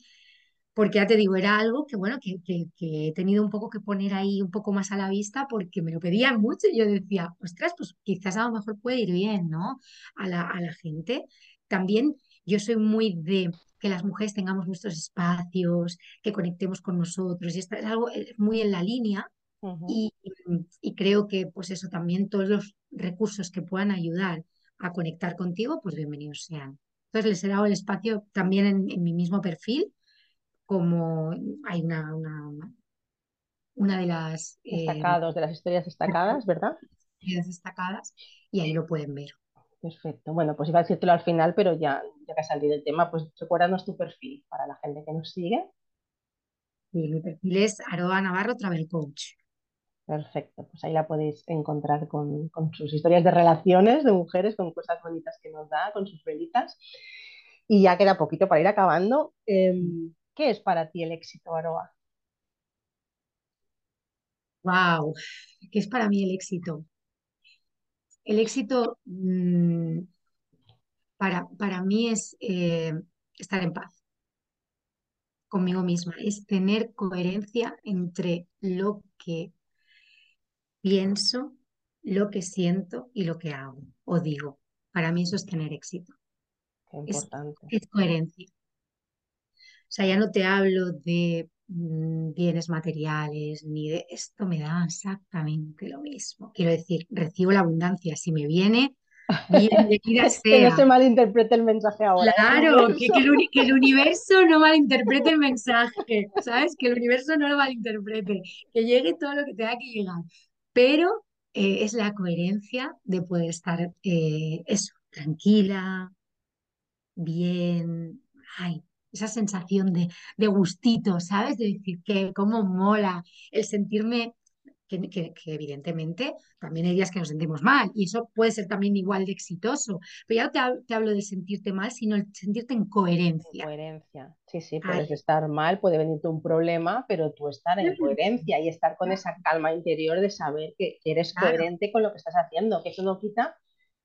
porque ya te digo, era algo que, bueno, que, que- que he tenido un poco que poner ahí un poco más a la vista porque me lo pedían mucho y yo decía, ostras, pues quizás a lo mejor puede ir bien, ¿no? A la, a la gente. También yo soy muy de que las mujeres tengamos nuestros espacios, que conectemos con nosotros y esto es algo muy en la línea Y, y creo que pues eso también todos los recursos que puedan ayudar a conectar contigo, pues bienvenidos sean. Entonces les he dado el espacio también en en mi mismo perfil como hay una, una, una de las eh, Destacados, de las historias destacadas, ¿verdad? actividades destacadas y ahí lo pueden ver. Perfecto. Bueno, pues iba a decírtelo al final, pero ya, ya que ha salido el tema, pues recuérdanos tu perfil para la gente que nos sigue. Y mi perfil es Aroa Navarro Travel Coach. Perfecto, pues ahí la podéis encontrar con, con sus historias de relaciones de mujeres, con cosas bonitas que nos da, con sus velitas. Y ya queda poquito para ir acabando. Em, ¿qué es para ti el éxito, Aroa? ¡Wow! ¿Qué es para mí el éxito? El éxito mm, para, para mí es eh, estar en paz conmigo misma, es tener coherencia entre lo que pienso, lo que siento y lo que hago o digo. Para mí eso es tener éxito, Qué es, importante. es coherencia. O sea, ya no te hablo de mm, bienes materiales ni de esto me da exactamente lo mismo. Quiero decir, recibo la abundancia si me viene, bienvenida sea. Que no se malinterprete el mensaje ahora. ¿eh? Claro, que, que, el, que, el, universo no malinterprete el mensaje, ¿sabes? Que el universo no lo malinterprete, que llegue todo lo que tenga que llegar. Pero eh, es la coherencia de poder estar eh, eso, tranquila, bien, ay, esa sensación de, de gustito, ¿sabes? De decir que cómo mola el sentirme que, evidentemente también hay días que nos sentimos mal y eso puede ser también igual de exitoso. Pero ya no te, hablo de sentirte mal, sino el sentirte en coherencia. coherencia, sí, sí, puedes estar mal, puede venirte un problema, pero tú estar en coherencia y estar con esa calma interior de saber que eres coherente con lo que estás haciendo, que eso no quita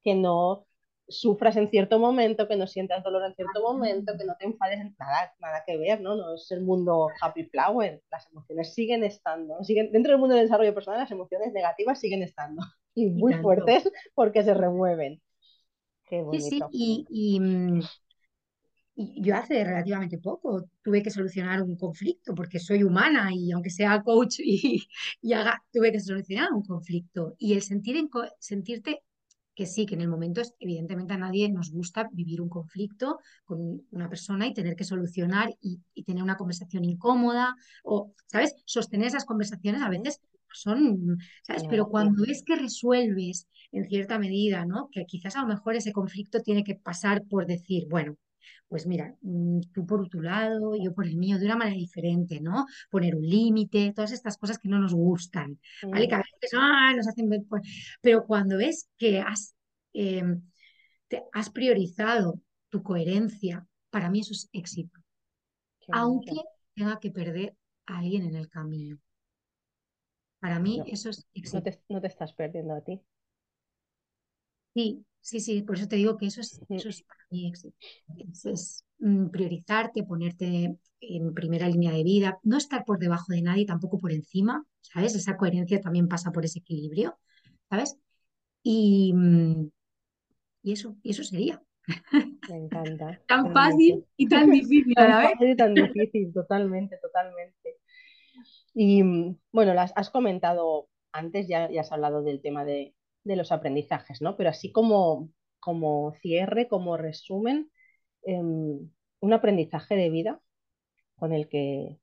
que no sufras en cierto momento, que no sientas dolor en cierto momento, que no te enfades, nada, nada que ver, ¿no? No es el mundo happy flower, las emociones siguen estando, siguen, dentro del mundo del desarrollo personal las emociones negativas siguen estando y muy fuertes porque se remueven. Qué bonito. Sí, sí. Mm, y, yo hace relativamente poco tuve que solucionar un conflicto porque soy humana y aunque sea coach y, y haga, tuve que solucionar un conflicto. Y el sentir en, sentirte que sí, que en el momento evidentemente a nadie nos gusta vivir un conflicto con una persona y tener que solucionar y, tener una conversación incómoda o, ¿sabes? Sostener esas conversaciones a veces son, ¿sabes? Pero cuando es que resuelves en cierta medida, ¿no? Que quizás a lo mejor ese conflicto tiene que pasar por decir, bueno, pues mira, mm, tú por tu lado, yo por el mío, de una manera diferente, ¿no? Poner un límite, todas estas cosas que no nos gustan, ¿vale? Que a veces ¡ah! nos hacen ver, pero cuando ves que has, em, has priorizado tu coherencia, para mí eso es éxito. Aunque tenga que perder a alguien en el camino. Para mí eso es éxito. No te, no te estás perdiendo a ti. Sí, Sí, sí, por eso te digo que eso es, eso es para mí éxito. Es, mm, priorizarte, ponerte en primera línea de vida, no estar por debajo de nadie, tampoco por encima, ¿sabes? Esa coherencia también pasa por ese equilibrio, ¿sabes? Y, mm, y eso, y eso sería. Me encanta. tan fácil y tan difícil a la vez. Tan fácil y tan difícil, totalmente, totalmente. Y mm, bueno, las has comentado antes, ya, ya has hablado del tema de, de los aprendizajes, ¿no? Pero así como, como cierre, como resumen, em, un aprendizaje de vida con el que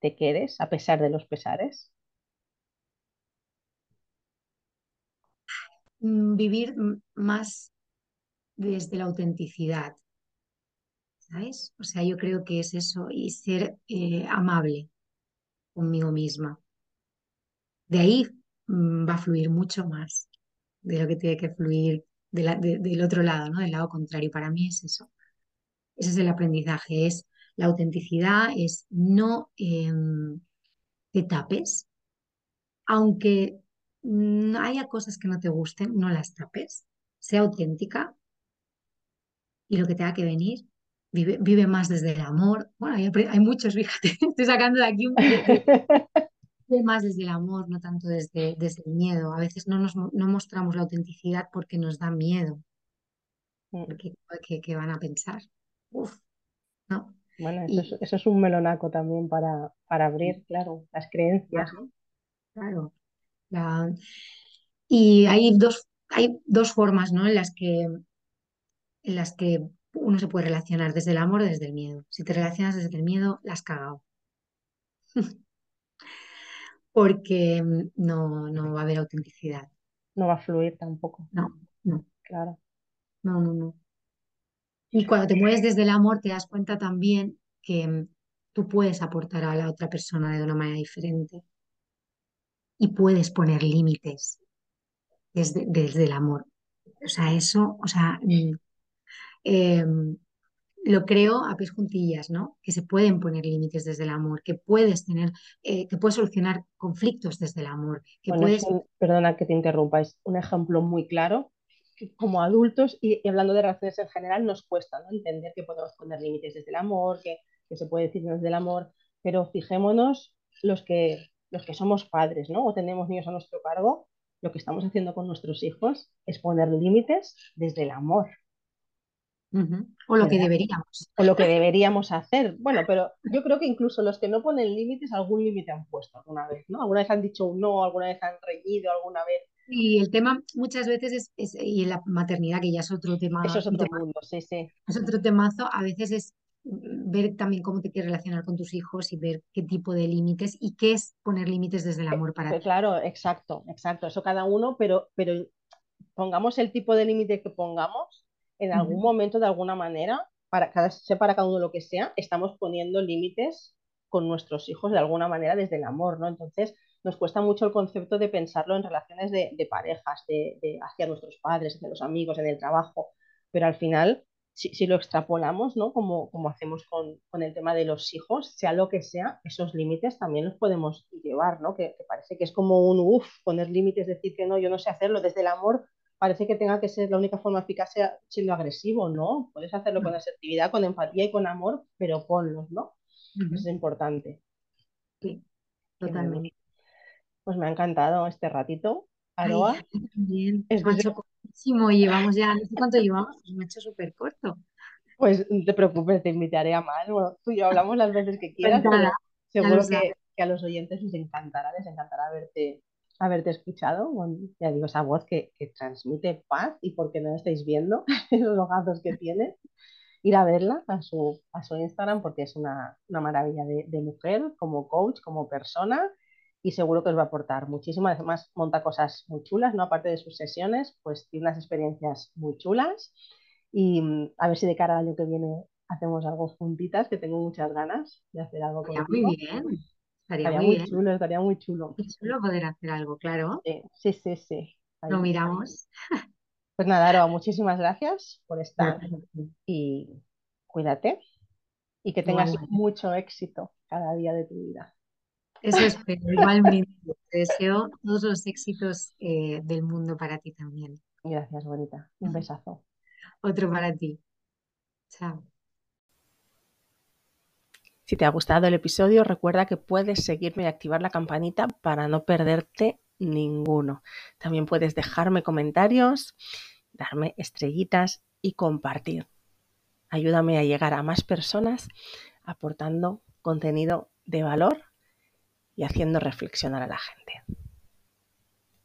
te quedes a pesar de los pesares. Mm, vivir más desde la autenticidad, ¿sabes? O sea, yo creo que es eso y ser eh, amable conmigo misma. De ahí mm, va a fluir mucho más de lo que tiene que fluir del otro lado, ¿no? Del lado contrario. Para mí es eso. Ese es el aprendizaje, es la autenticidad, es no em, te tapes, aunque haya cosas que no te gusten, no las tapes, sea auténtica y lo que tenga que venir, vive, vive más desde el amor. Bueno, hay, hay muchos, fíjate, estoy sacando de aquí un más desde el amor, no tanto desde, desde el miedo. A veces no, nos, no mostramos la autenticidad porque nos da miedo. Mm. Porque, ¿qué, van a pensar? Uf, no. Bueno, eso, es, eso, es, un melonaco también para, para abrir, claro, las creencias. Claro. claro. y hay dos, hay dos formas ¿no? en, las que, en las que uno se puede relacionar desde el amor o desde el miedo. Si te relacionas desde el miedo, la has cagado. porque mm, no, no va a haber autenticidad. No va a fluir tampoco. No, no. Claro. No, no, no. Y cuando te mueves desde el amor, te das cuenta también que mm, tú puedes aportar a la otra persona de una manera diferente y puedes poner límites desde, desde el amor. O sea, eso, o sea, eh, lo creo a pies juntillas, ¿no? Que se pueden poner límites desde el amor, que puedes tener, eh, que puedes solucionar conflictos desde el amor, que puedes... perdona que te interrumpa, es un ejemplo muy claro que como adultos y, hablando de relaciones en general nos cuesta ¿no? entender que podemos poner límites desde el amor, que, que, se puede decir desde el amor, pero fijémonos los que, los que somos padres, ¿no? O tenemos niños a nuestro cargo, lo que estamos haciendo con nuestros hijos es poner límites desde el amor. O lo que deberíamos. O lo que deberíamos hacer. Bueno, pero yo creo que incluso los que no ponen límites, algún límite han puesto alguna vez, ¿no? Alguna vez han dicho un no, alguna vez han reñido, alguna vez Y el tema muchas veces es, y en la maternidad, que ya es otro tema, Eso es otro mundo, sí, sí. Es otro temazo, a veces es ver también cómo te quieres relacionar con tus hijos y ver qué tipo de límites y qué es poner límites desde el amor para ti. Claro, exacto, exacto, eso cada uno, pero, pero pongamos el tipo de límite que pongamos, en algún momento, de alguna manera, para cada, sea para cada uno lo que sea, estamos poniendo límites con nuestros hijos de alguna manera desde el amor, ¿no? Entonces, nos cuesta mucho el concepto de pensarlo en relaciones de, parejas, de, hacia nuestros padres, hacia los amigos, en el trabajo, pero al final si, lo extrapolamos, ¿no? Como, como hacemos con, con, el tema de los hijos, sea lo que sea, esos límites también los podemos llevar, ¿no? Que, parece que es como un uff, poner límites, decir que no, yo no sé hacerlo desde el amor, parece que tenga que ser la única forma eficaz sea siendo agresivo, ¿no? Puedes hacerlo con mm. asertividad, con empatía y con amor, pero ponlos, ¿no? Eso es importante. Sí, totalmente. Pues me ha encantado este ratito. Aroa. Ay, es y llevamos ya, no sé cuánto llevamos, me ha hecho súper corto. Pues no te preocupes, te invitaré a más. Bueno, tú y yo hablamos las veces que quieras, pero seguro que, que, a los oyentes les encantará, les encantará verte, haberte escuchado. ya digo, esa voz que, que transmite paz y porque no estáis viendo los ojazos que tiene, ir a verla a su, a su Instagram porque es una, una maravilla de, de mujer, como coach, como persona y seguro que os va a aportar muchísimo. Además, monta cosas muy chulas, ¿no? Aparte de sus sesiones, pues tiene unas experiencias muy chulas y mm, a ver si de cara al año que viene hacemos algo juntitas, que tengo muchas ganas de hacer algo Estaría muy bien. Estaría, muy, chulo, estaría muy chulo. Qué chulo poder hacer algo, claro. Sí, sí, sí. Lo miramos. Pues nada, Aroa, muchísimas gracias por estar y cuídate y que tengas mucho éxito cada día de tu vida. Eso espero, igualmente. Te deseo todos los éxitos eh, del mundo para ti también. Gracias, bonita. Un besazo. Otro para ti. Chao. Si te ha gustado el episodio, recuerda que puedes seguirme y activar la campanita para no perderte ninguno. También puedes dejarme comentarios, darme estrellitas y compartir. Ayúdame a llegar a más personas aportando contenido de valor y haciendo reflexionar a la gente.